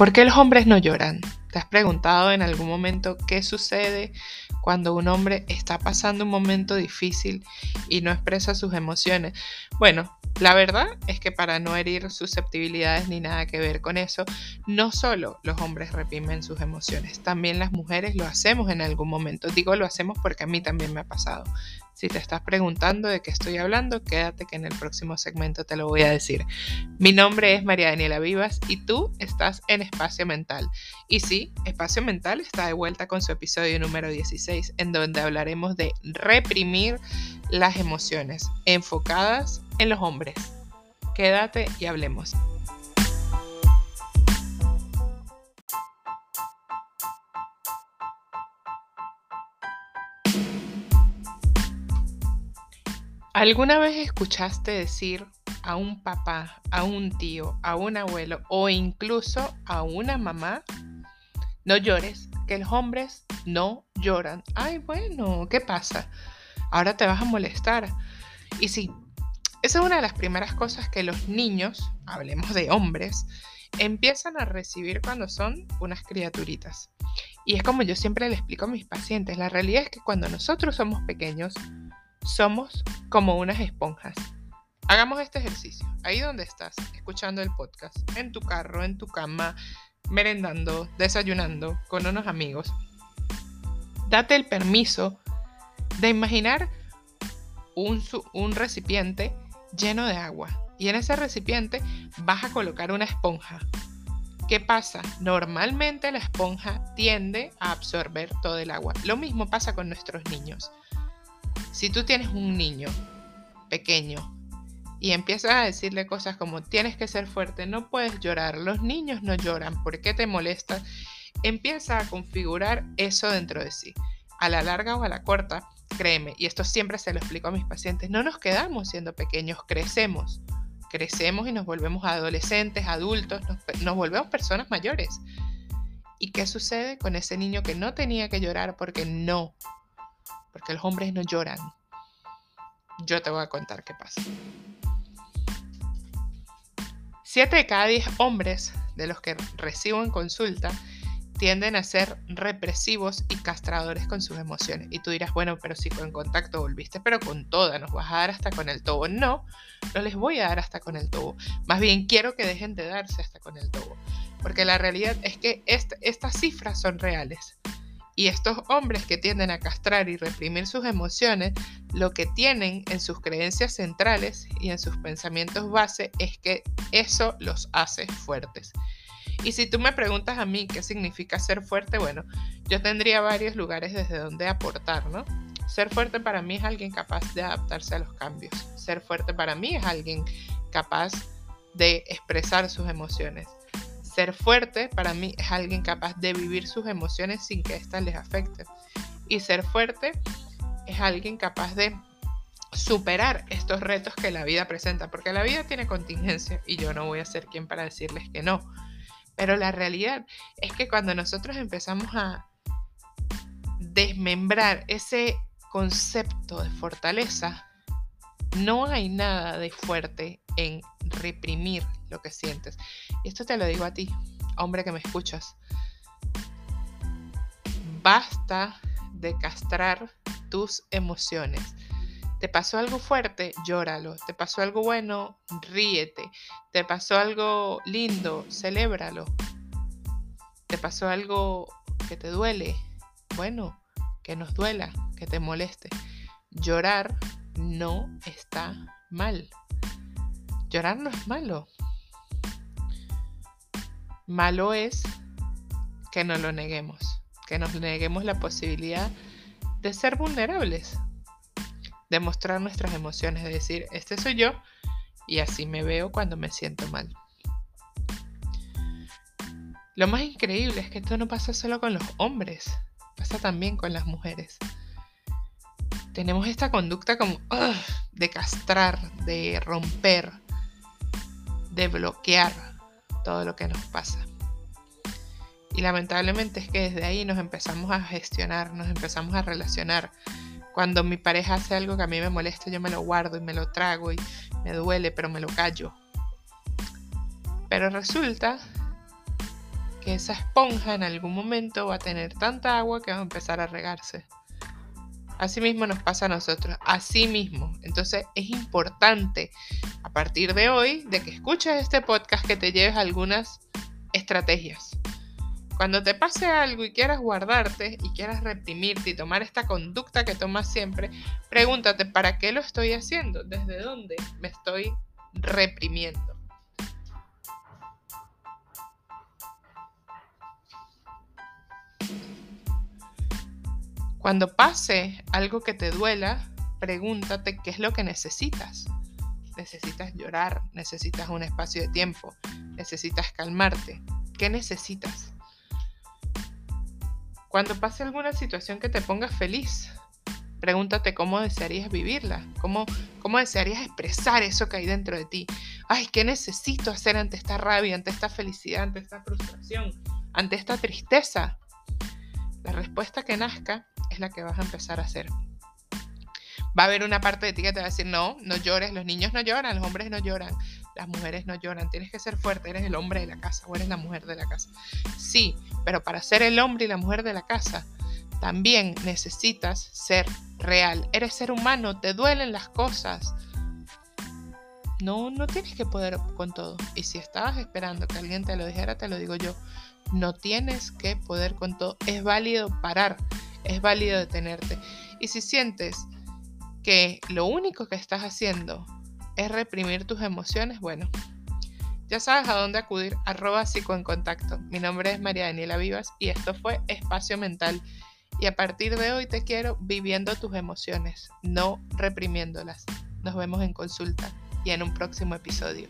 ¿Por qué los hombres no lloran? ¿Te has preguntado en algún momento qué sucede cuando un hombre está pasando un momento difícil y no expresa sus emociones? Bueno, la verdad es que para no herir susceptibilidades ni nada que ver con eso, no solo los hombres reprimen sus emociones, también las mujeres lo hacemos en algún momento. Digo lo hacemos porque a mí también me ha pasado. Si te estás preguntando de qué estoy hablando, quédate que en el próximo segmento te lo voy a decir. Mi nombre es María Daniela Vivas y tú estás en Espacio Mental. Y sí, Espacio Mental está de vuelta con su episodio número 16, en donde hablaremos de reprimir las emociones enfocadas en los hombres. Quédate y hablemos. ¿Alguna vez escuchaste decir a un papá, a un tío, a un abuelo o incluso a una mamá, no llores, que los hombres no lloran? Ay, bueno, ¿qué pasa? Ahora te vas a molestar. Y sí, esa es una de las primeras cosas que los niños, hablemos de hombres, empiezan a recibir cuando son unas criaturitas. Y es como yo siempre le explico a mis pacientes, la realidad es que cuando nosotros somos pequeños, somos como unas esponjas. Hagamos este ejercicio. Ahí donde estás, escuchando el podcast, en tu carro, en tu cama, merendando, desayunando con unos amigos. Date el permiso de imaginar un, recipiente lleno de agua. Y en ese recipiente vas a colocar una esponja. ¿Qué pasa? Normalmente la esponja tiende a absorber todo el agua. Lo mismo pasa con nuestros niños. Si tú tienes un niño pequeño y empiezas a decirle cosas como tienes que ser fuerte, no puedes llorar, los niños no lloran, ¿por qué te molestas? Empieza a configurar eso dentro de sí. A la larga o a la corta, créeme, y esto siempre se lo explico a mis pacientes, no nos quedamos siendo pequeños, crecemos. Crecemos y nos volvemos adolescentes, adultos, nos, volvemos personas mayores. ¿Y qué sucede con ese niño que no tenía que llorar porque no porque los hombres no lloran. Yo te voy a contar qué pasa. Siete de cada diez hombres de los que recibo en consulta tienden a ser represivos y castradores con sus emociones. Y tú dirás, bueno, pero si con contacto volviste, pero con toda, nos vas a dar hasta con el tobo. No, no les voy a dar hasta con el tobo. Más bien quiero que dejen de darse hasta con el tobo. Porque la realidad es que estas cifras son reales. Y estos hombres que tienden a castrar y reprimir sus emociones, lo que tienen en sus creencias centrales y en sus pensamientos base es que eso los hace fuertes. Y si tú me preguntas a mí qué significa ser fuerte, bueno, yo tendría varios lugares desde donde aportar, ¿no? Ser fuerte para mí es alguien capaz de adaptarse a los cambios. Ser fuerte para mí es alguien capaz de expresar sus emociones. Ser fuerte para mí es alguien capaz de vivir sus emociones sin que éstas les afecten. Y ser fuerte es alguien capaz de superar estos retos que la vida presenta, porque la vida tiene contingencia y yo no voy a ser quien para decirles que no. Pero la realidad es que cuando nosotros empezamos a desmembrar ese concepto de fortaleza, no hay nada de fuerte en reprimir lo que sientes. Y esto te lo digo a ti, hombre que me escuchas. Basta de castrar tus emociones. ¿Te pasó algo fuerte? Llóralo. ¿Te pasó algo bueno? Ríete. ¿Te pasó algo lindo? Celébralo. ¿Te pasó algo que te duele? Bueno, que nos duela, que te moleste. Llorar no está mal. Llorar no es malo. Malo es que no lo neguemos, que nos neguemos la posibilidad de ser vulnerables, de mostrar nuestras emociones, de decir, este soy yo y así me veo cuando me siento mal. Lo más increíble es que esto no pasa solo con los hombres, pasa también con las mujeres. Tenemos esta conducta como de castrar, de romper, de bloquear todo lo que nos pasa. Y lamentablemente es que desde ahí nos empezamos a gestionar, nos empezamos a relacionar. Cuando mi pareja hace algo que a mí me molesta, yo me lo guardo y me lo trago y me duele, pero me lo callo. Pero resulta que esa esponja en algún momento va a tener tanta agua que va a empezar a regarse. Así mismo nos pasa a nosotros, así mismo. Entonces es importante a partir de hoy, de que escuches este podcast, que te lleves algunas estrategias. Cuando te pase algo y quieras guardarte y quieras reprimirte y tomar esta conducta que tomas siempre, pregúntate, ¿para qué lo estoy haciendo? ¿Desde dónde me estoy reprimiendo? Cuando pase algo que te duela, pregúntate qué es lo que necesitas. Necesitas llorar, necesitas un espacio de tiempo, necesitas calmarte. ¿Qué necesitas? Cuando pase alguna situación que te ponga feliz, pregúntate cómo desearías vivirla, cómo, cómo desearías expresar eso que hay dentro de ti. Ay, ¿qué necesito hacer ante esta rabia, ante esta felicidad, ante esta frustración, ante esta tristeza? La respuesta que nazca la que vas a empezar a hacer. Va a haber una parte de ti que te va a decir, no, no llores, los niños no lloran, los hombres no lloran, las mujeres no lloran, tienes que ser fuerte, eres el hombre de la casa o eres la mujer de la casa. Sí, pero para ser el hombre y la mujer de la casa, también necesitas ser real. Eres ser humano, te duelen las cosas. No, no tienes que poder con todo. Y si estabas esperando que alguien te lo dijera, te lo digo yo. No tienes que poder con todo. Es válido parar es válido detenerte. Y si sientes que lo único que estás haciendo es reprimir tus emociones, bueno, ya sabes a dónde acudir, arroba psico en contacto. Mi nombre es María Daniela Vivas y esto fue Espacio Mental. Y a partir de hoy te quiero viviendo tus emociones, no reprimiéndolas. Nos vemos en consulta y en un próximo episodio.